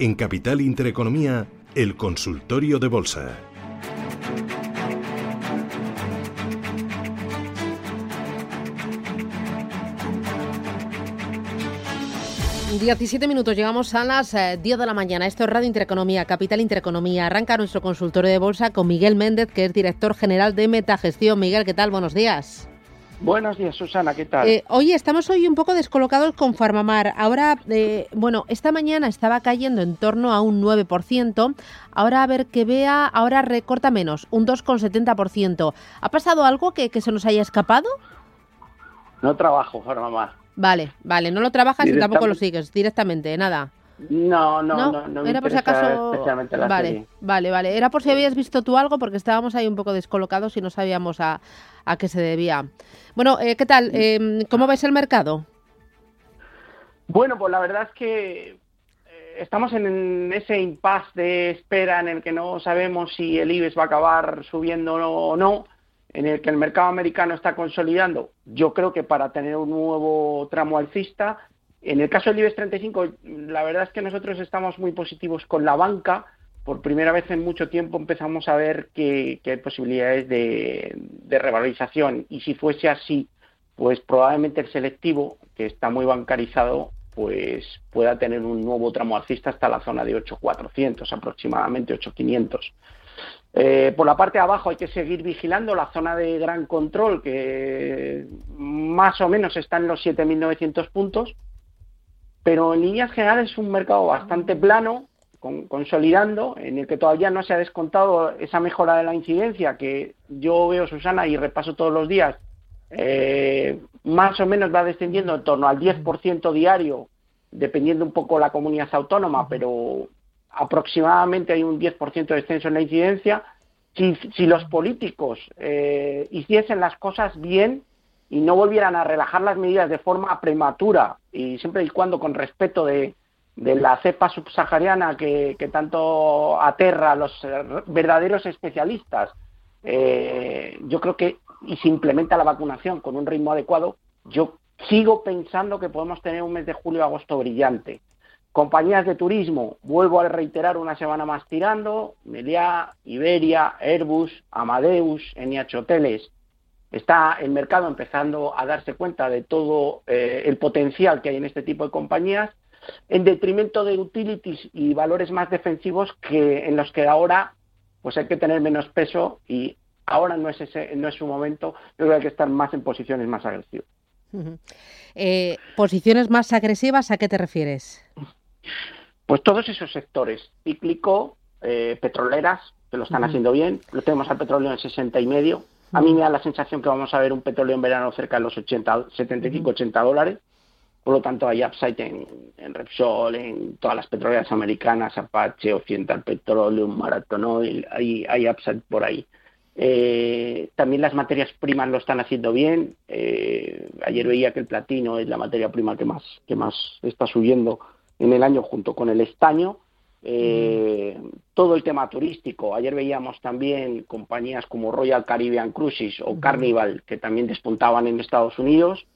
En Capital Intereconomía, el consultorio de bolsa. Diecisiete minutos, llegamos a las 10 eh, de la mañana. Esto es Radio Intereconomía, Capital Intereconomía. Arranca nuestro consultorio de bolsa con Miguel Méndez, que es director general de Metagestión. Miguel, ¿qué tal? Buenos días. Buenos días, Susana, ¿qué tal? Eh, oye, estamos hoy un poco descolocados con Farmamar. Ahora, eh, bueno, esta mañana estaba cayendo en torno a un 9%. Ahora, a ver que vea, ahora recorta menos, un 2,70%. ¿Ha pasado algo que, se nos haya escapado? No trabajo, Farmamar. Vale, vale, no lo trabajas y tampoco lo sigues directamente, nada. No, no, no, no, Era por si acaso. Especialmente la vale, vale, vale. Era por si habías visto tú algo porque estábamos ahí un poco descolocados y no sabíamos a, a qué se debía. Bueno, eh, ¿qué tal? Eh, ¿Cómo ves el mercado? Bueno, pues la verdad es que eh, estamos en ese impasse de espera en el que no sabemos si el IBEX va a acabar subiendo o no, en el que el mercado americano está consolidando. Yo creo que para tener un nuevo tramo alcista, en el caso del IBEX 35, la verdad es que nosotros estamos muy positivos con la banca. Por primera vez en mucho tiempo empezamos a ver que, hay posibilidades de, revalorización. Y si fuese así, pues probablemente el selectivo, que está muy bancarizado, pues pueda tener un nuevo tramo alcista hasta la zona de 8.400, aproximadamente 8.500. Eh, por la parte de abajo hay que seguir vigilando la zona de gran control, que más o menos está en los 7.900 puntos, pero en líneas generales es un mercado bastante plano, consolidando, en el que todavía no se ha descontado esa mejora de la incidencia que yo veo, Susana, y repaso todos los días, eh, más o menos va descendiendo en torno al 10% diario, dependiendo un poco la comunidad autónoma, pero aproximadamente hay un 10% de descenso en la incidencia. Si, si los políticos eh, hiciesen las cosas bien y no volvieran a relajar las medidas de forma prematura y siempre y cuando con respeto de, la cepa subsahariana que, tanto aterra a los verdaderos especialistas, eh, yo creo que y se implementa la vacunación con un ritmo adecuado, yo sigo pensando que podemos tener un mes de julio-agosto brillante. Compañías de turismo, vuelvo a reiterar una semana más tirando, Meliá, Iberia, Airbus, Amadeus, NH Hoteles. Está el mercado empezando a darse cuenta de todo eh, el potencial que hay en este tipo de compañías en detrimento de utilities y valores más defensivos que en los que ahora pues hay que tener menos peso y ahora no es ese no es su momento. Yo creo que hay que estar más en posiciones más agresivas. Eh, posiciones más agresivas a qué te refieres pues todos esos sectores cíclico eh, petroleras que lo están haciendo bien. Lo tenemos al petróleo en 60 y medio a mí me da la sensación que vamos a ver un petróleo en verano cerca de los 80 75 80 dólares por lo tanto, hay upside en, Repsol, en todas las petroleras americanas, Apache, Occidental Petroleum, Marathon Oil, hay, hay upside por ahí. Eh, también las materias primas lo están haciendo bien. Eh, ayer veía que el platino es la materia prima que más, que más está subiendo en el año junto con el estaño. Eh, todo el tema turístico. Ayer veíamos también compañías como Royal Caribbean Cruises o Carnival que también despuntaban en Estados Unidos.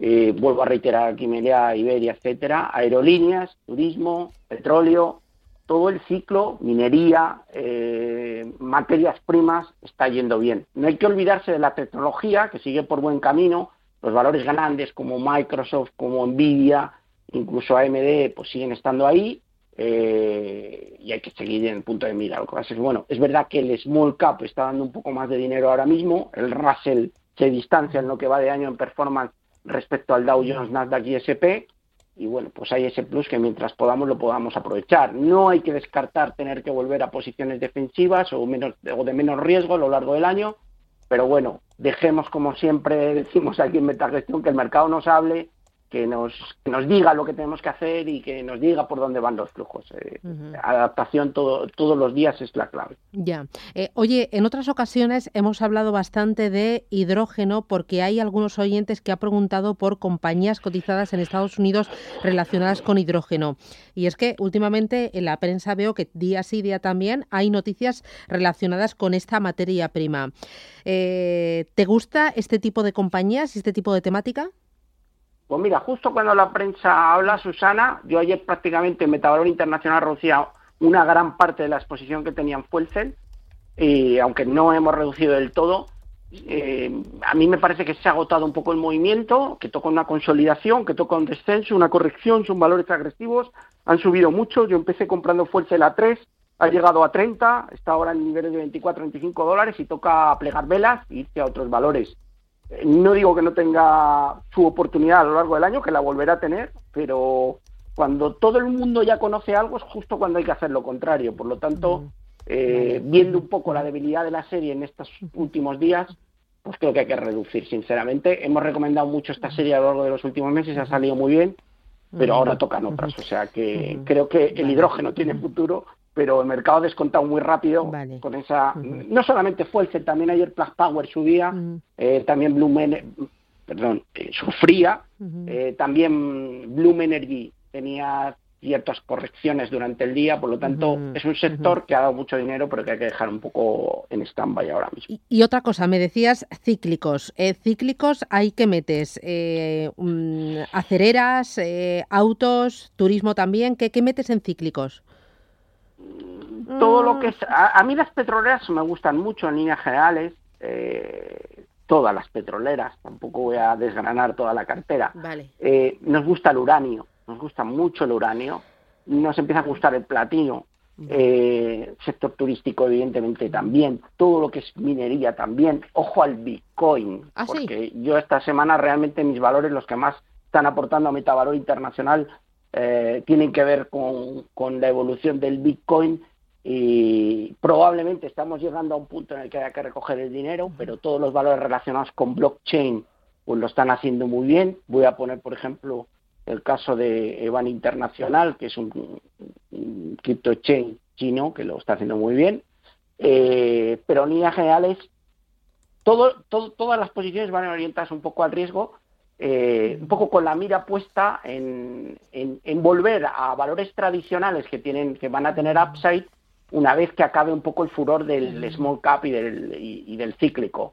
Eh, vuelvo a reiterar aquí Media, Iberia, etcétera, aerolíneas, turismo, petróleo, todo el ciclo, minería, eh, materias primas, está yendo bien. No hay que olvidarse de la tecnología, que sigue por buen camino, los valores grandes como Microsoft, como Nvidia, incluso AMD, pues siguen estando ahí, eh, y hay que seguir en el punto de mira. Lo que pasa es bueno, es verdad que el small cap está dando un poco más de dinero ahora mismo, el Russell se distancia en lo que va de año en performance respecto al Dow Jones, Nasdaq y S&P y bueno, pues hay ese plus que mientras podamos lo podamos aprovechar. No hay que descartar tener que volver a posiciones defensivas o, menos, o de menos riesgo a lo largo del año, pero bueno, dejemos como siempre decimos aquí en Metagestión que el mercado nos hable que nos, nos diga lo que tenemos que hacer y que nos diga por dónde van los flujos. Eh, adaptación todo, todos los días es la clave. Ya. Eh, oye, en otras ocasiones hemos hablado bastante de hidrógeno porque hay algunos oyentes que han preguntado por compañías cotizadas en Estados Unidos relacionadas con hidrógeno. Y es que últimamente en la prensa veo que día sí día también hay noticias relacionadas con esta materia prima. Eh, ¿Te gusta este tipo de compañías y este tipo de temática? Pues mira, justo cuando la prensa habla, Susana, yo ayer prácticamente en Metavalor Internacional reducía una gran parte de la exposición que tenía en Fuelcel, y aunque no hemos reducido del todo, eh, a mí me parece que se ha agotado un poco el movimiento, que toca una consolidación, que toca un descenso, una corrección, son valores agresivos, han subido mucho, yo empecé comprando Fuelcel a 3, ha llegado a 30, está ahora en niveles de 24, 25 dólares y toca plegar velas y irse a otros valores. No digo que no tenga su oportunidad a lo largo del año, que la volverá a tener, pero cuando todo el mundo ya conoce algo es justo cuando hay que hacer lo contrario. Por lo tanto, eh, viendo un poco la debilidad de la serie en estos últimos días, pues creo que hay que reducir, sinceramente. Hemos recomendado mucho esta serie a lo largo de los últimos meses, ha salido muy bien, pero ahora tocan otras. O sea que creo que el hidrógeno tiene futuro pero el mercado ha descontado muy rápido con esa no solamente Fuelce, también ayer Plus Power subía eh, también Bloom perdón eh, sufría eh, también Bloom Energy tenía ciertas correcciones durante el día, por lo tanto es un sector que ha dado mucho dinero, pero que hay que dejar un poco en stand-by ahora mismo. Y, otra cosa, me decías cíclicos. cíclicos hay que metes mm, acereras, autos, turismo también. ¿Qué, ¿Qué metes en cíclicos? Todo lo que es... A, mí las petroleras me gustan mucho en líneas generales, eh, todas las petroleras, tampoco voy a desgranar toda la cartera. Vale. Eh, nos gusta el uranio, nos gusta mucho el uranio, nos empieza a gustar el platino, eh, sector turístico evidentemente también, todo lo que es minería también, ojo al Bitcoin, ¿Ah, porque yo esta semana realmente mis valores, los que más están aportando a Metavalor Internacional, eh, tienen que ver con, con la evolución del Bitcoin y probablemente estamos llegando a un punto en el que haya que recoger el dinero, pero todos los valores relacionados con blockchain pues lo están haciendo muy bien. Voy a poner, por ejemplo, el caso de Evan Internacional, que es un, un chain chino que lo está haciendo muy bien. Eh, pero en líneas generales, todo, todas las posiciones van orientadas un poco al riesgo, eh, un poco con la mira puesta en, en, volver a valores tradicionales que tienen que van a tener upside una vez que acabe un poco el furor del small cap y del, y, del cíclico.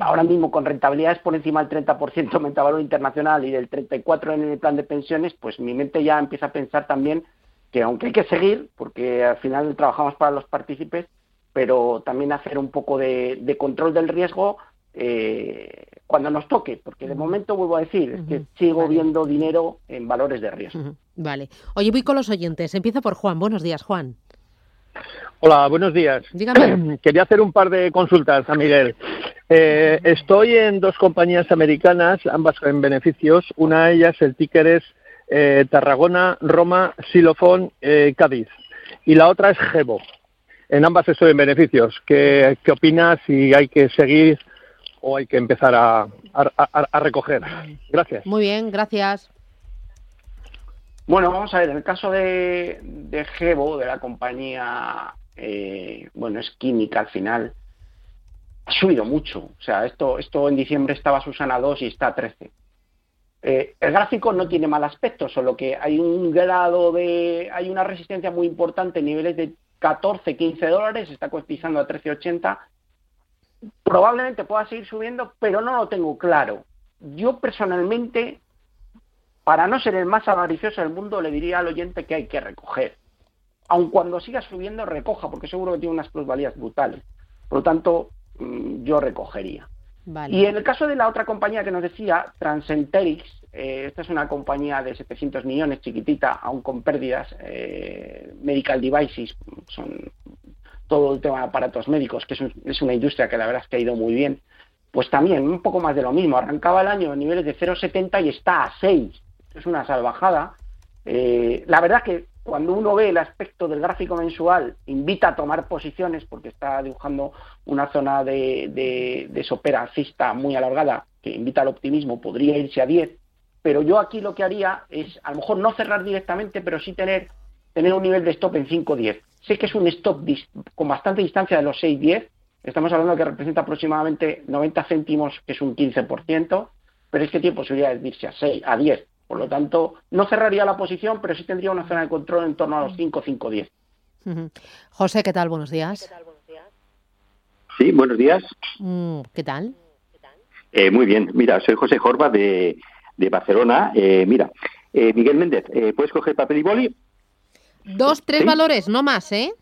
Ahora mismo con rentabilidades por encima del 30% en valor internacional y del 34% en el plan de pensiones, pues mi mente ya empieza a pensar también que aunque hay que seguir, porque al final trabajamos para los partícipes, pero también hacer un poco de, control del riesgo eh, cuando nos toque, porque de momento vuelvo a decir, es que sigo viendo dinero en valores de riesgo. Vale. Oye, voy con los oyentes. Empiezo por Juan. Buenos días, Juan. Hola, buenos días. Dígame. Quería hacer un par de consultas a Miguel. Eh, estoy en dos compañías americanas, ambas en beneficios. Una de ellas, el ticker es eh, Tarragona, Roma, Silofón, eh, Cádiz. Y la otra es Gebo. En ambas estoy en beneficios. ¿Qué, qué opinas si hay que seguir o hay que empezar a, a, recoger? Gracias. Muy bien, gracias. Bueno, vamos a ver, en el caso de, de Gebo, de la compañía, eh, bueno, es química al final, ha subido mucho. O sea, esto, esto en diciembre estaba Susana 2 y está a 13. Eh, el gráfico no tiene mal aspecto, solo que hay un grado de, hay una resistencia muy importante en niveles de 14, 15 dólares, está cotizando a 13.80. Probablemente pueda seguir subiendo, pero no lo tengo claro. Yo personalmente para no ser el más avaricioso del mundo, le diría al oyente que hay que recoger. Aun cuando siga subiendo, recoja, porque seguro que tiene unas plusvalías brutales. Por lo tanto, mm, yo recogería. Y en el caso de la otra compañía que nos decía, Transenterix, eh, esta es una compañía de 700 millones, chiquitita, aún con pérdidas, eh, medical devices, son todo el tema de aparatos médicos, que es, es, una industria que la verdad es que ha ido muy bien, pues también un poco más de lo mismo. Arrancaba el año en niveles de 0,70 y está a 6 es una salvajada. Eh, la verdad que cuando uno ve el aspecto del gráfico mensual, invita a tomar posiciones porque está dibujando una zona de, de, de sopera muy alargada que invita al optimismo, podría irse a 10, pero yo aquí lo que haría es a lo mejor no cerrar directamente, pero sí tener, tener un nivel de stop en 5-10. Sé que es un stop con bastante distancia de los 6-10, estamos hablando de que representa aproximadamente 90 céntimos, que es un 15%, pero es que tiene posibilidades de irse a 6, a 10. Por lo tanto, no cerraría la posición, pero sí tendría una zona de control en torno a los 5, 5, 10. José, ¿qué tal? Buenos días. Sí, buenos días. Mm, ¿Qué tal? Eh, muy bien. Mira, soy José Jorba de, Barcelona. Eh, mira, eh, Miguel Méndez, ¿puedes coger papel y boli? Dos, tres valores, no más, ¿eh?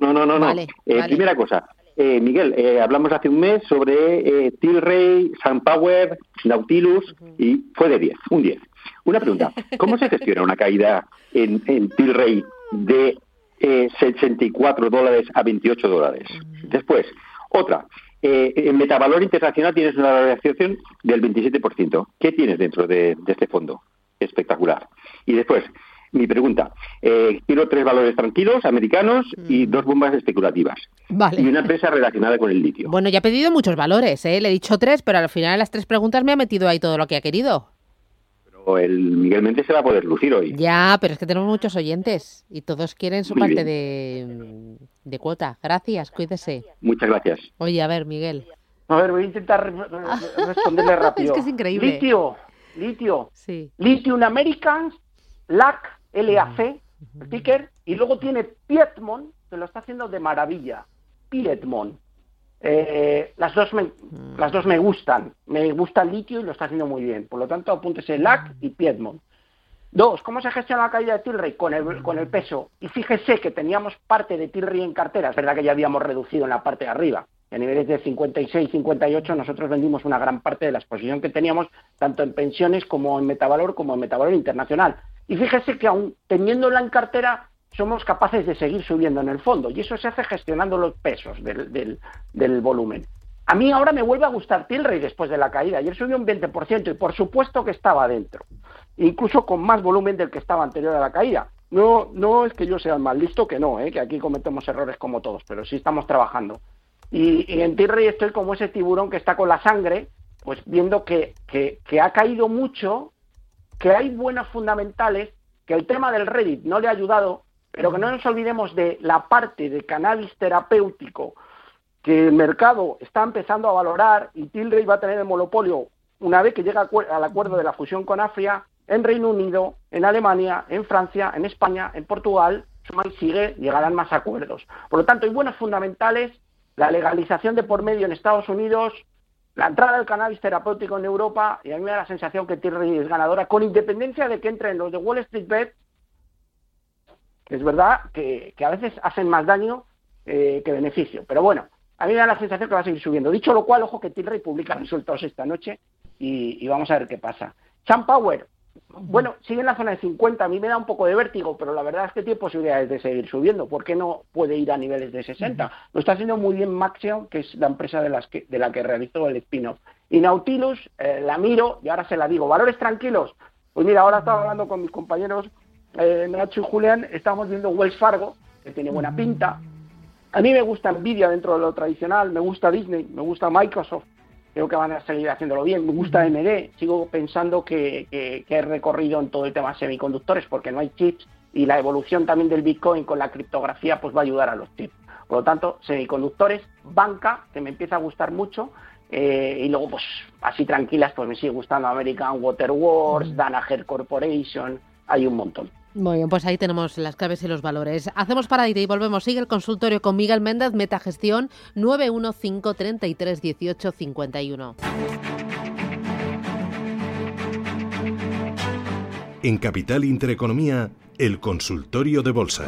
No, no, no, no. Primera cosa, Miguel, hablamos hace un mes sobre Tilray, SunPower, Nautilus y fue de 10, un 10. Una pregunta, ¿cómo se gestiona una caída en, en Tilray de 64 dólares a 28 dólares? Después, otra, eh, en Metavalor Internacional tienes una variación del 27%. ¿Qué tienes dentro de, este fondo? Espectacular. Y después, mi pregunta. Eh, quiero tres valores tranquilos, americanos, y mm. dos bombas especulativas. Vale. Y una empresa relacionada con el litio. Bueno, ya he pedido muchos valores, ¿eh? Le he dicho tres, pero al final de las tres preguntas me ha metido ahí todo lo que ha querido el Miguel Méndez se va a poder lucir hoy. Ya, pero es que tenemos muchos oyentes y todos quieren su parte de, de, cuota. Gracias, cuídese. Muchas gracias. Oye, a ver, Miguel. A ver, voy a intentar responderle rápido. es que es increíble. Litio, litio. Sí. Lithium Americans, LAC, LAC, sticker, y luego tiene Piedmont, que lo está haciendo de maravilla. Piedmont. Eh, las, dos me, mm. las dos me gustan. Me gusta el litio y lo está haciendo muy bien. Por lo tanto, apúntese LAC y Piedmont. Dos, ¿cómo se gestiona la caída de Tilray? Con el, con el peso. Y fíjese que teníamos parte de Tilray en cartera. Es verdad que ya habíamos reducido en la parte de arriba. A niveles de 56, 58, nosotros vendimos una gran parte de la exposición que teníamos, tanto en pensiones como en metavalor, como en metavalor internacional. Y fíjese que aún teniéndola en cartera, somos capaces de seguir subiendo en el fondo y eso se hace gestionando los pesos del, del, volumen. A mí ahora me vuelve a gustar Tilray después de la caída. Ayer subió un 20% y por supuesto que estaba dentro, incluso con más volumen del que estaba anterior a la caída. No, no es que yo sea el más listo, que no, ¿eh? que aquí cometemos errores como todos, pero sí estamos trabajando. Y, en Tilray estoy como ese tiburón que está con la sangre, pues viendo que, que, que ha caído mucho, que hay buenas fundamentales, que el tema del Reddit no le ha ayudado pero que no nos olvidemos de la parte de cannabis terapéutico que el mercado está empezando a valorar y Tilray va a tener el monopolio una vez que llega al acuerdo de la fusión con Afria en Reino Unido, en Alemania, en Francia, en España, en Portugal, suma y sigue, llegarán más acuerdos. Por lo tanto, hay buenos fundamentales, la legalización de por medio en Estados Unidos, la entrada del cannabis terapéutico en Europa, y a mí me da la sensación que Tilray es ganadora, con independencia de que entren los de Wall Street Bet es verdad que, a veces hacen más daño eh, que beneficio. Pero bueno, a mí me da la sensación que va a seguir subiendo. Dicho lo cual, ojo que Tilray publica resultados esta noche y, vamos a ver qué pasa. Sam Power, bueno, sigue en la zona de 50. A mí me da un poco de vértigo, pero la verdad es que tiene posibilidades de seguir subiendo. ¿Por qué no puede ir a niveles de 60? Lo está haciendo muy bien Maxion, que es la empresa de, las de la que realizó el spin-off. Y Nautilus, eh, la miro y ahora se la digo. ¿Valores tranquilos? Pues mira, ahora estaba hablando con mis compañeros eh, Nacho y Julián, estamos viendo Wells Fargo, que tiene buena pinta. A mí me gusta Nvidia dentro de lo tradicional, me gusta Disney, me gusta Microsoft, creo que van a seguir haciéndolo bien, me gusta AMD, sigo pensando que, que, que, recorrido en todo el tema semiconductores porque no hay chips y la evolución también del Bitcoin con la criptografía pues va a ayudar a los chips. Por lo tanto, semiconductores, banca, que me empieza a gustar mucho, eh, y luego pues así tranquilas pues me sigue gustando American Waterworks, Danaher Corporation, hay un montón. Muy bien, pues ahí tenemos las claves y los valores. Hacemos paradita y volvemos. Sigue el consultorio con Miguel Méndez, Metagestión 915331851. En Capital Intereconomía, el consultorio de bolsa.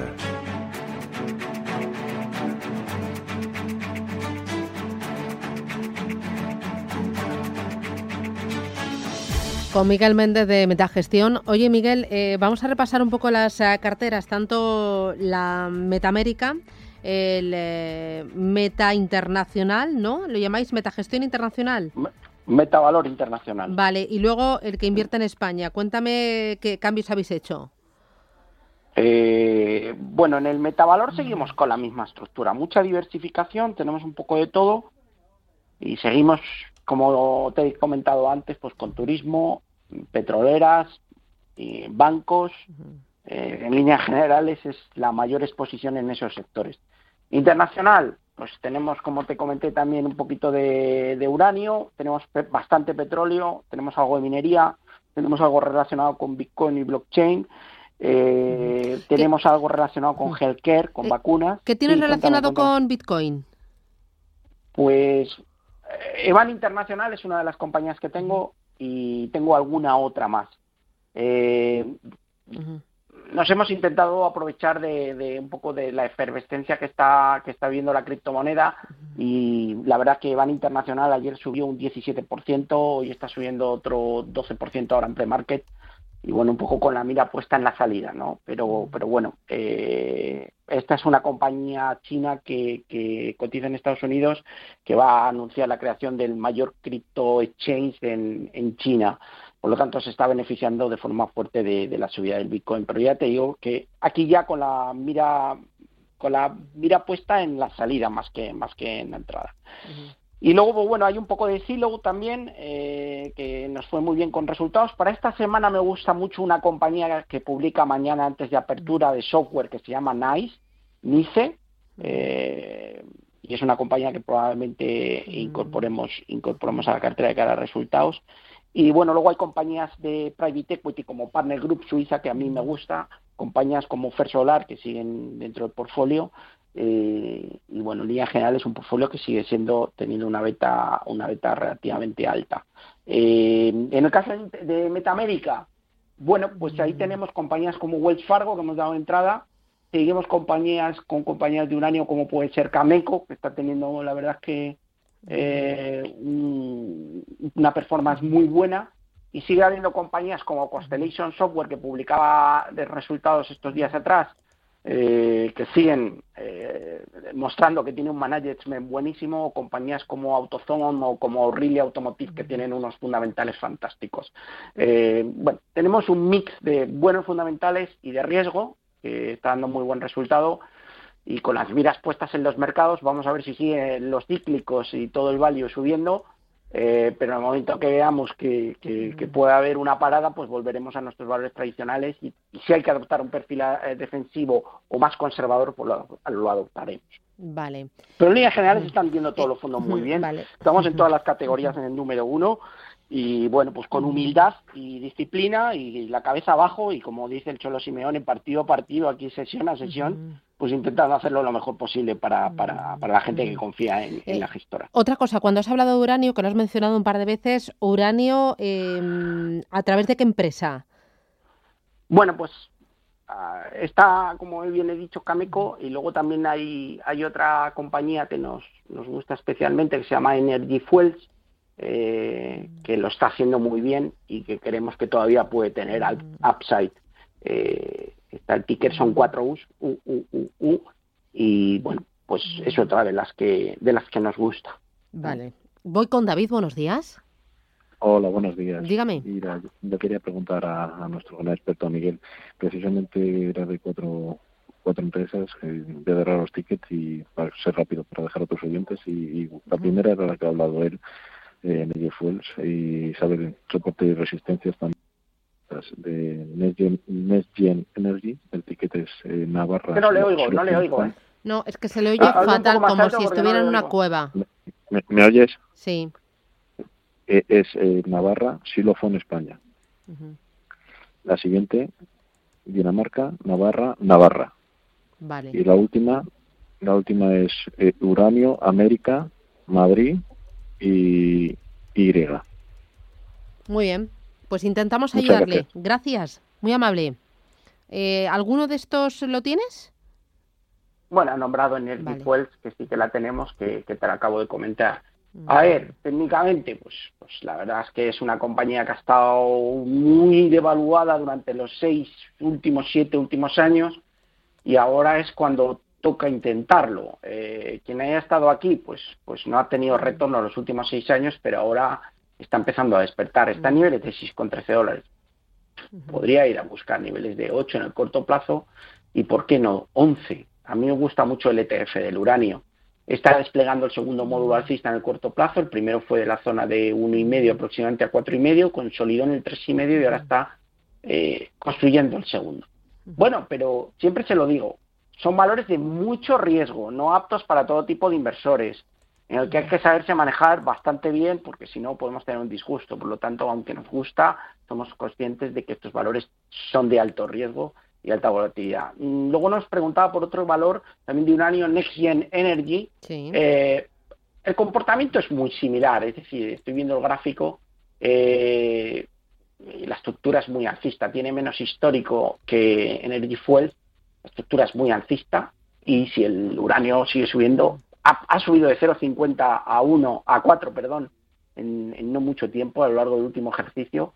Con Miguel Méndez de Metagestión. Oye, Miguel, eh, vamos a repasar un poco las eh, carteras, tanto la Metamérica, el eh, Meta Internacional, ¿no? ¿Lo llamáis Metagestión Internacional? Metavalor Internacional. Vale, y luego el que invierte en España. Cuéntame qué cambios habéis hecho. bueno, en el Metavalor seguimos con la misma estructura, mucha diversificación, tenemos un poco de todo y seguimos como te he comentado antes, pues con turismo, petroleras, y bancos, eh, en líneas generales es la mayor exposición en esos sectores. Internacional, pues tenemos, como te comenté, también un poquito de, uranio, tenemos bastante petróleo, tenemos algo de minería, tenemos algo relacionado con Bitcoin y blockchain, eh, tenemos algo relacionado con healthcare, con eh, vacunas. ¿Qué tienes relacionado con Bitcoin? Pues Evan Internacional es una de las compañías que tengo y tengo alguna otra más. Eh, nos hemos intentado aprovechar de, un poco de la efervescencia que está que está viendo la criptomoneda y la verdad que Van Internacional ayer subió un 17%, hoy está subiendo otro 12% ahora en pre-market y bueno, un poco con la mira puesta en la salida, ¿no? Pero, pero bueno, eh, esta es una compañía china que, que, cotiza en Estados Unidos que va a anunciar la creación del mayor cripto exchange en, en China. Por lo tanto, se está beneficiando de forma fuerte de, la subida del Bitcoin. Pero ya te digo que aquí ya con la mira con la mira puesta en la salida más que más que en la entrada. Y luego, pues, bueno, hay un poco de Silo también, eh, que nos fue muy bien con resultados. Para esta semana me gusta mucho una compañía que publica mañana antes de apertura de software que se llama NICE, NICE, eh, y es una compañía que probablemente incorporemos, incorporemos a la cartera de cara a resultados. Y bueno, luego hay compañías de private equity como Partner Group Suiza, que a mí me gusta, compañías como Fer Solar, que siguen dentro del portfolio. Eh, y bueno, en línea general es un portfolio que sigue siendo teniendo una beta, una beta relativamente alta. Eh, en el caso de Metamérica, bueno, pues ahí tenemos compañías como Wells Fargo, que hemos dado entrada. Seguimos compañías con compañías de uranio como puede ser Cameco, que está teniendo, la verdad es que eh, una performance muy buena y sigue habiendo compañías como Constellation Software que publicaba de resultados estos días atrás eh, que siguen eh, mostrando que tiene un management buenísimo, o compañías como AutoZone o como Aurelia Automotive que tienen unos fundamentales fantásticos. Eh, bueno, tenemos un mix de buenos fundamentales y de riesgo que está dando muy buen resultado y con las miras puestas en los mercados, vamos a ver si siguen los cíclicos y todo el value subiendo, eh, pero en el momento que veamos que, que, puede haber una parada, pues volveremos a nuestros valores tradicionales y, si hay que adoptar un perfil eh, defensivo o más conservador, pues lo, adoptaremos. Vale. Pero en líneas generales están viendo todos los fondos muy bien. Estamos en todas las categorías en el número uno. Y bueno, pues con humildad y disciplina y la cabeza abajo. Y como dice el Cholo Simeone, partido a partido, aquí sesión a sesión, pues intentando hacerlo lo mejor posible para, para, para la gente que confía en, la gestora. Otra cosa, cuando has hablado de uranio, que lo has mencionado un par de veces, uranio, em, ¿a través de qué empresa? Bueno, pues ah, está, como bien he dicho, Cameco y luego también hay, hay otra compañía que nos, nos gusta especialmente que se llama Energy Fuels, eh, que lo está haciendo muy bien y que creemos que todavía puede tener upside. Eh, está el ticker son 4 U's, U, U, U, U, y bueno, pues es otra de las que de las que nos gusta. Vale. Voy con David, buenos días. Hola, buenos días. Dígame. Mira, yo quería preguntar a, nuestro gran experto Miguel, precisamente era de cuatro cuatro empresas, eh, voy a dar los tickets y para ser rápido, para dejar a otros oyentes. Y, la primera era la que ha hablado él, eh, Energy Fuels y sabe de soporte y resistencias también de NextGen, Energy, el ticket es eh, Navarra. no le oigo, no le oigo. ¿eh? No, es que se le oye ah, fatal, como si estuviera en una cueva. ¿Me, oyes? Sí. E, es eh, Navarra, Silofón, España. La siguiente, Dinamarca, Navarra, Navarra. Vale. Y la última, la última es eh, Uranio, América, Madrid, y Y. Muy bien, pues intentamos ayudarle. Gracias. muy amable. Eh, ¿Alguno de estos lo tienes? Bueno, ha nombrado en el vale. que sí que la tenemos, que, te la acabo de comentar. A ver, técnicamente, pues, pues la verdad es que es una compañía que ha estado muy devaluada durante los seis últimos, siete últimos años y ahora es cuando toca intentarlo. Eh, quien haya estado aquí, pues, pues no ha tenido retorno los últimos seis años, pero ahora está empezando a despertar. Está a niveles de 6,13 dólares. Podría ir a buscar niveles de 8 en el corto plazo y, ¿por qué no, 11? A mí me gusta mucho el ETF del uranio está desplegando el segundo módulo alcista en el corto plazo. El primero fue de la zona de uno y medio aproximadamente a cuatro y medio, consolidó en el tres y medio y ahora está eh, construyendo el segundo. Bueno, pero siempre se lo digo, son valores de mucho riesgo, no aptos para todo tipo de inversores, en el que hay que saberse manejar bastante bien, porque si no podemos tener un disgusto. Por lo tanto, aunque nos gusta, somos conscientes de que estos valores son de alto riesgo y alta volatilidad. Mm, luego nos preguntaba por otro valor también de un año Next Gen Energy. Eh, el comportamiento es muy similar, es decir, estoy viendo el gráfico. Eh, la estructura es muy alcista, tiene menos histórico que Energy Fuel, la estructura es muy alcista y si el uranio sigue subiendo, ha, subido de 0,50 a 1, a 4, perdón, en, no mucho tiempo a lo largo del último ejercicio,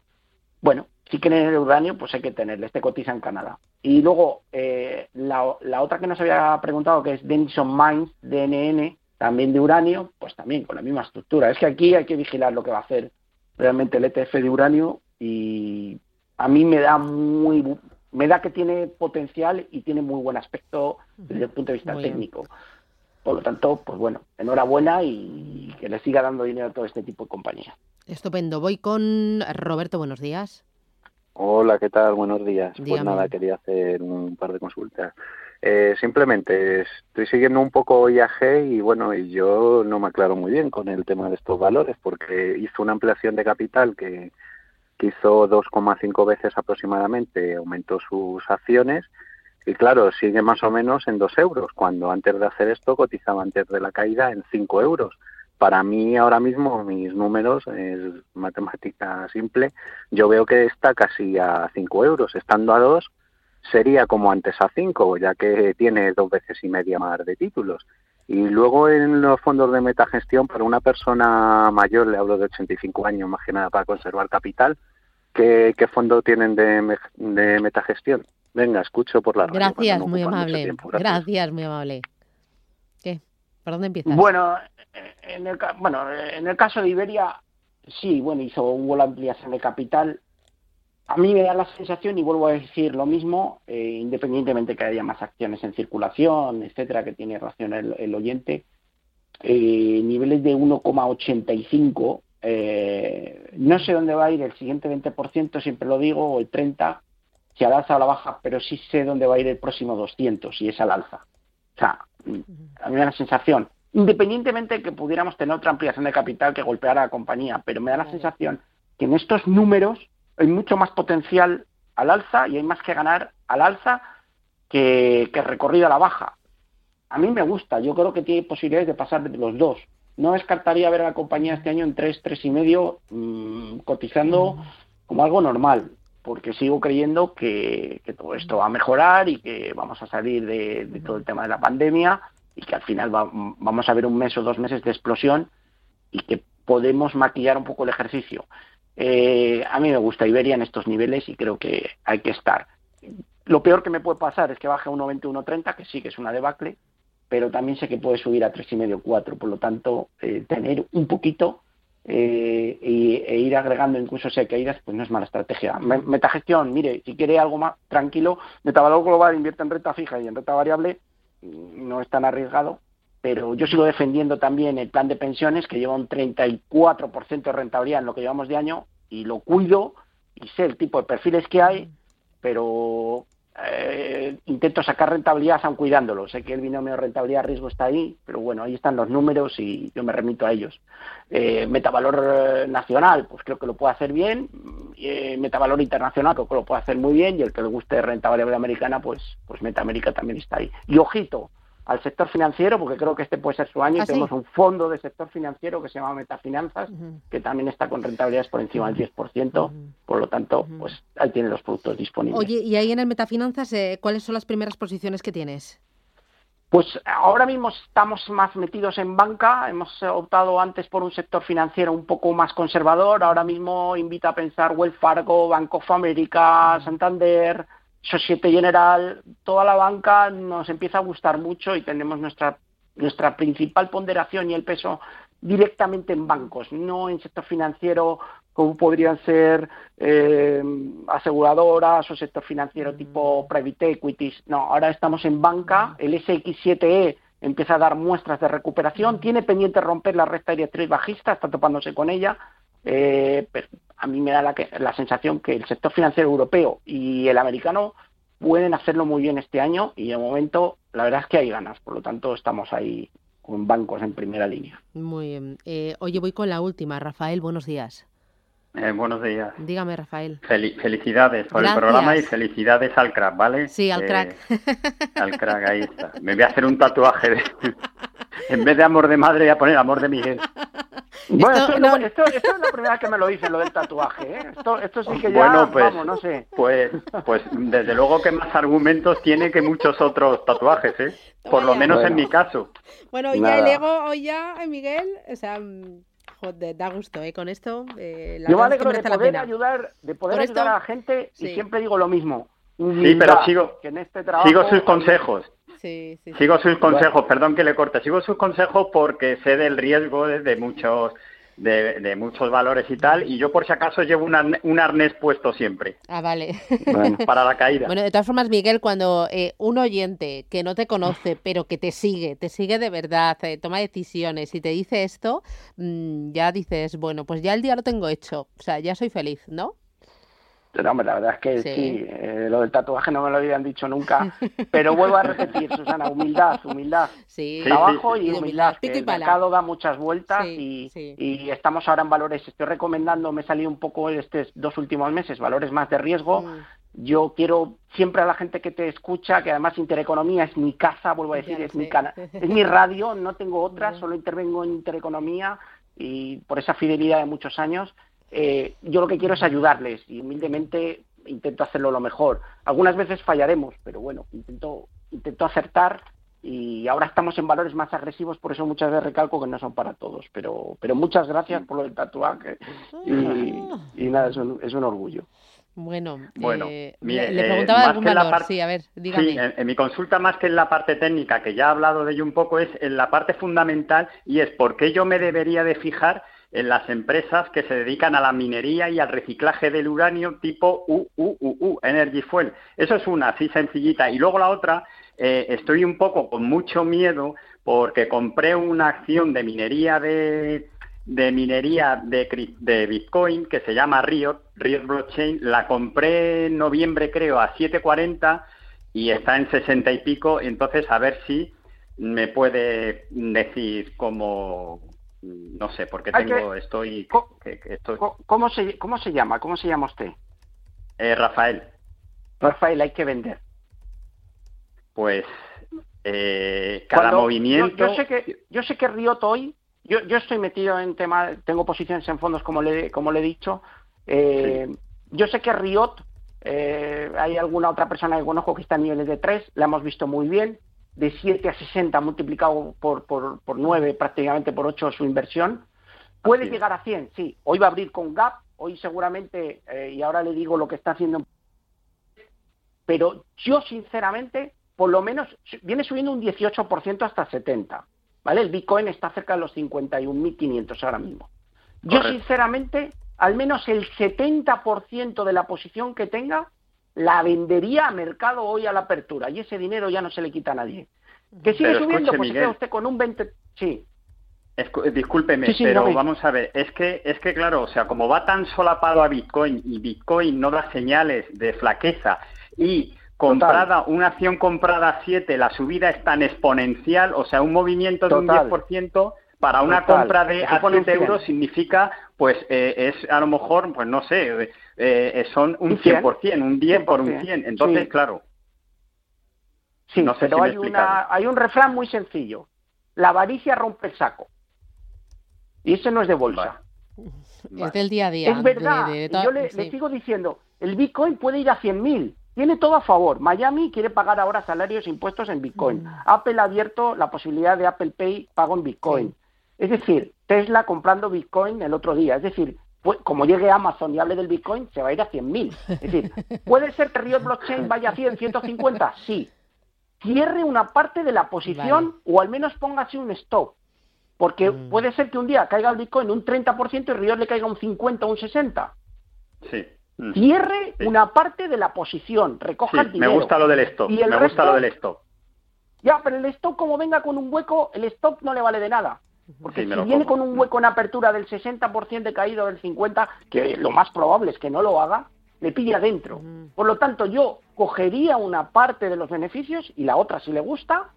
bueno, si quieren el uranio, pues hay que tenerle, este cotiza en Canadá. Y luego, eh, la, la, otra que nos había preguntado, que es Denison Mines, DNN, también de uranio, pues también con la misma estructura. Es que aquí hay que vigilar lo que va a hacer realmente el ETF de uranio y a mí me da muy me da que tiene potencial y tiene muy buen aspecto desde el punto de vista técnico. Por lo tanto, pues bueno, enhorabuena y que le siga dando dinero a todo este tipo de compañías. Estupendo. Voy con Roberto, buenos días. Hola, ¿qué tal? Buenos días. Pues nada, quería hacer un par de consultas. Eh, simplemente estoy siguiendo un poco IAG y bueno, y yo no me aclaro muy bien con el tema de estos valores porque hizo una ampliación de capital que, que hizo 2,5 veces aproximadamente, aumentó sus acciones y claro, sigue más o menos en 2 euros, cuando antes de hacer esto cotizaba antes de la caída en 5 euros. Para mí ahora mismo mis números, es matemática simple, yo veo que está casi a 5 euros, estando a 2 sería como antes a 5, ya que tiene dos veces y media más de títulos. Y luego en los fondos de metagestión, para una persona mayor, le hablo de 85 años, más que nada para conservar capital, ¿qué, fondo tienen de, de, metagestión? Venga, escucho por la radio. Gracias, muy amable. gracias. muy amable. ¿Qué? ¿Por dónde empiezas? Bueno, en el, bueno, en el caso de Iberia, sí, bueno, hizo, hubo la ampliación de capital a mí me da la sensación, y vuelvo a decir lo mismo, eh, independientemente que haya más acciones en circulación, etcétera, que tiene razón el, oyente, eh, niveles de 1,85, eh, no sé dónde va a ir el siguiente 20%, siempre lo digo, o el 30%, si al alza o a la baja, pero sí sé dónde va a ir el próximo 200, si es al alza. O sea, a mí me da la sensación, independientemente de que pudiéramos tener otra ampliación de capital que golpeara a la compañía, pero me da la sensación que en estos números hay mucho más potencial al alza y hay más que ganar al alza que, recorrido a la baja. A mí me gusta, yo creo que tiene posibilidades de pasar de los dos. No descartaría ver a la compañía este año en tres, tres y medio, mm, cotizando como algo normal, porque sigo creyendo que, todo esto va a mejorar y que vamos a salir de, todo el tema de la pandemia y que al final vamos a ver un mes o dos meses de explosión y que podemos maquillar un poco el ejercicio. Eh, a mí me gusta Iberia en estos niveles y creo que hay que estar. Lo peor que me puede pasar es que baje a 1,20, 1,30, que sí que es una debacle, pero también sé que puede subir a 3,5, 4. Por lo tanto, eh, tener un poquito eh, e ir agregando incluso si hay caídas, pues no es mala estrategia. Metagestión, mire, si quiere algo más tranquilo, Metavalor Global invierte en renta fija y en renta variable, no es tan arriesgado, pero yo sigo defendiendo también el plan de pensiones que lleva un 34% de rentabilidad en lo que llevamos de año y lo cuido y sé el tipo de perfiles que hay, pero eh, intento sacar rentabilidad aún cuidándolo. Sé que el binomio rentabilidad-riesgo está ahí, pero bueno, ahí están los números y yo me remito a ellos. Eh, metavalor eh, nacional, pues creo que lo puede hacer bien. metavalor internacional, creo que lo puede hacer muy bien. Y el que le guste renta variable americana, pues, pues Metamérica también está ahí. Y ojito, al sector financiero, porque creo que este puede ser su año, y ah, tenemos un fondo de sector financiero que se llama Metafinanzas, que también está con rentabilidades por encima del 10%, por lo tanto, pues ahí tiene los productos disponibles. Oye, y ahí en el Metafinanzas, eh, ¿cuáles son las primeras posiciones que tienes? Pues ahora mismo estamos más metidos en banca, hemos optado antes por un sector financiero un poco más conservador, ahora mismo invita a pensar Wells Fargo, Bank of America, Santander, Societe General, toda la banca nos empieza a gustar mucho y tenemos nuestra, nuestra principal ponderación y el peso directamente en bancos, no en sector financiero como podrían ser eh, aseguradoras o sector financiero tipo private equities. No, ahora estamos en banca, el SX7E empieza a dar muestras de recuperación, tiene pendiente romper la recta directriz bajista, está topándose con ella, eh, a mí me da la, la sensación que el sector financiero europeo y el americano pueden hacerlo muy bien este año y de momento la verdad es que hay ganas, por lo tanto estamos ahí con bancos en primera línea. Muy bien. Eh, oye, voy con la última. Rafael, buenos días. Eh, buenos días. Dígame, Rafael. felicidades por el programa y felicidades al crack, ¿vale? Sí, al crack. al crack, ahí está. Me voy a hacer un tatuaje de... en vez de amor de madre, voy a poner amor de Miguel. Bueno, esto, es la primera vez que me lo dicen, lo del tatuaje. ¿eh? Esto, esto sí que ya, bueno, pues, vamos, no sé. Pues, pues desde luego que más argumentos tiene que muchos otros tatuajes, ¿eh? Por lo menos en mi caso. Bueno, hoy ya el ego, hoy ya, Miguel, o sea, joder, da gusto, ¿eh? Con esto. Eh, Yo me alegro de poder ayudar, de poder ayudar a la gente y siempre digo lo mismo. sí, pero sigo, este sigo sus consejos. Sigo sus consejos, perdón que le corte, sigo sus consejos porque sé del riesgo de, muchos de, muchos valores y tal, y yo por si acaso llevo un, arnés puesto siempre. Ah, vale. para la caída. Bueno, de todas formas, Miguel, cuando eh, un oyente que no te conoce, pero que te sigue, te sigue de verdad, eh, toma decisiones y te dice esto, mm, ya dices, bueno, pues ya el día lo tengo hecho, o sea, ya soy feliz, ¿no? No, la verdad es que sí, eh, lo del tatuaje no me lo habían dicho nunca, pero vuelvo a repetir, Susana, humildad, humildad, trabajo y humildad, que el mercado da muchas vueltas y, estamos ahora en valores, estoy recomendando, me salido un poco estos dos últimos meses, valores más de riesgo, mm. yo quiero siempre a la gente que te escucha, que además Intereconomía es mi casa, vuelvo a decir, es mi canal, es mi radio, no tengo otra, solo intervengo en Intereconomía y por esa fidelidad de muchos años, eh, yo lo que quiero es ayudarles y humildemente intento hacerlo lo mejor. Algunas veces fallaremos, pero bueno, intento, intento acertar y ahora estamos en valores más agresivos, por eso muchas veces recalco que no son para todos. Pero, pero muchas gracias por lo del tatuaje y, nada, es un, es un orgullo. Bueno, bueno eh, le, preguntaba algún valor, sí, a ver, dígame. Sí, en, mi consulta más que en la parte técnica, que ya he hablado de ello un poco, es en la parte fundamental y es por qué yo me debería de fijar en las empresas que se dedican a la minería y al reciclaje del uranio tipo UUUU, Energy Fuel. Eso es una, así sencillita. Y luego la otra, eh, estoy un poco con mucho miedo porque compré una acción de minería de, de minería de, de, Bitcoin que se llama Riot, Riot Blockchain. La compré en noviembre creo a 7.40 y está en 60 y pico. Entonces a ver si me puede decir cómo, no sé, porque tengo, estoy, ¿cómo, se, ¿Cómo se llama? ¿Cómo se llama usted? Eh, Rafael. Rafael, hay que vender. Pues eh, cada movimiento. Yo, sé que yo sé que Riot hoy, yo, yo estoy metido en tema, tengo posiciones en fondos como le como le he dicho. Eh, yo sé que Riot, eh, hay alguna otra persona que conozco que está a niveles de 3, la hemos visto muy bien de 7 a 60 multiplicado por, por, por 9, prácticamente por 8 su inversión. Puede llegar a 100, sí. Hoy va a abrir con Gap, hoy seguramente, eh, y ahora le digo lo que está haciendo. Pero yo, sinceramente, por lo menos viene subiendo un 18% hasta 70. ¿Vale? El Bitcoin está cerca de los 51.500 ahora mismo. Yo, sinceramente, al menos el 70% de la posición que tenga la vendería a mercado hoy a la apertura y ese dinero ya no se le quita a nadie. Que sigue subiendo, pues se usted con un 20... Sí. discúlpeme, pero vamos a ver, es que, es que claro, o sea, como va tan solapado a Bitcoin y Bitcoin no da señales de flaqueza y comprada, una acción comprada a 7, la subida es tan exponencial, o sea, un movimiento de un 10%, para una compra de a 7 euros significa, pues eh, es a lo mejor, pues no sé, eh, son un 100%, un 10 por un 100. Entonces, claro. Sí, no sé pero hay, una, hay un refrán muy sencillo. La avaricia rompe el saco. Y ese no es de bolsa. Es del día a día. Es verdad. yo le, le, sigo diciendo, el Bitcoin puede ir a 100.000. Tiene todo a favor. Miami quiere pagar ahora salarios e impuestos en Bitcoin. Mm. Apple ha abierto la posibilidad de Apple Pay pago en Bitcoin. Es decir, Tesla comprando Bitcoin el otro día. Es decir, como llegue Amazon y hable del Bitcoin, se va a ir a 100.000. Es decir, ¿puede ser que Riot Blockchain vaya a 100, 150? Sí. Cierre una parte de la posición o al menos póngase un stop. Porque mm. puede ser que un día caiga el Bitcoin un 30% y Riot le caiga un 50 o un 60. Sí. Mm. Cierre una parte de la posición, recoja el dinero. Me gusta lo del stop. Y me gusta lo del stop. Ya, pero el stock como venga con un hueco, el stock no le vale de nada. Porque si viene con un hueco en apertura del 60% de caído del 50%, que lo más probable es que no lo haga, le pilla dentro. Por lo tanto, yo cogería una parte de los beneficios y la otra, si le gusta,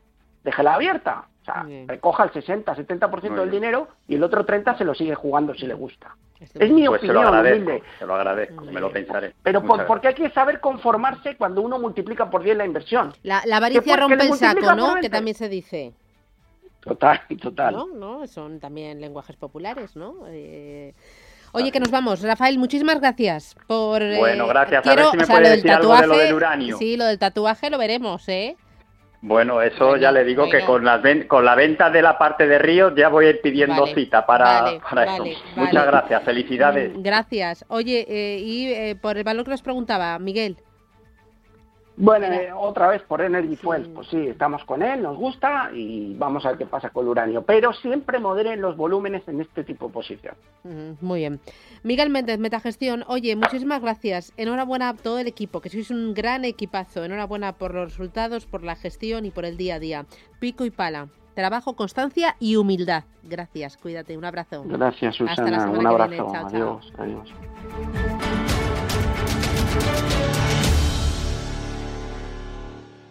déjela abierta. O sea, recoja el 60, 70% del dinero y el otro 30 se lo sigue jugando si le gusta. Es mi pues opinión, se lo agradezco, me lo pensaré. Pero por, porque hay que saber conformarse cuando uno multiplica por 10 la inversión. La, la avaricia rompe el saco, ¿no? Que también se dice. Total, total. ¿No? ¿No? Son también lenguajes populares, ¿no? Eh... Oye, que nos vamos. Rafael, muchísimas gracias por... Bueno, gracias. a ver si me puede decir algo de lo del uranio. Sí, lo del tatuaje lo veremos, ¿eh? Bueno, eso ya le digo que con, las con la venta de la parte de Ríos ya voy a ir pidiendo cita para, eso. Muchas gracias, felicidades. Mm, gracias. Oye, eh, y eh, por el valor que nos preguntaba, Miguel. Bueno, eh, otra vez por Energy Fuel, pues sí, estamos con él, nos gusta y vamos a ver qué pasa con el uranio, pero siempre moderen los volúmenes en este tipo de posición. muy bien. Miguel Méndez, Metagestión, oye, muchísimas gracias. Enhorabuena a todo el equipo, que sois un gran equipazo. Enhorabuena por los resultados, por la gestión y por el día a día. Pico y pala. Trabajo, constancia y humildad. Gracias, cuídate, un abrazo. Gracias, Susana. un abrazo. adiós.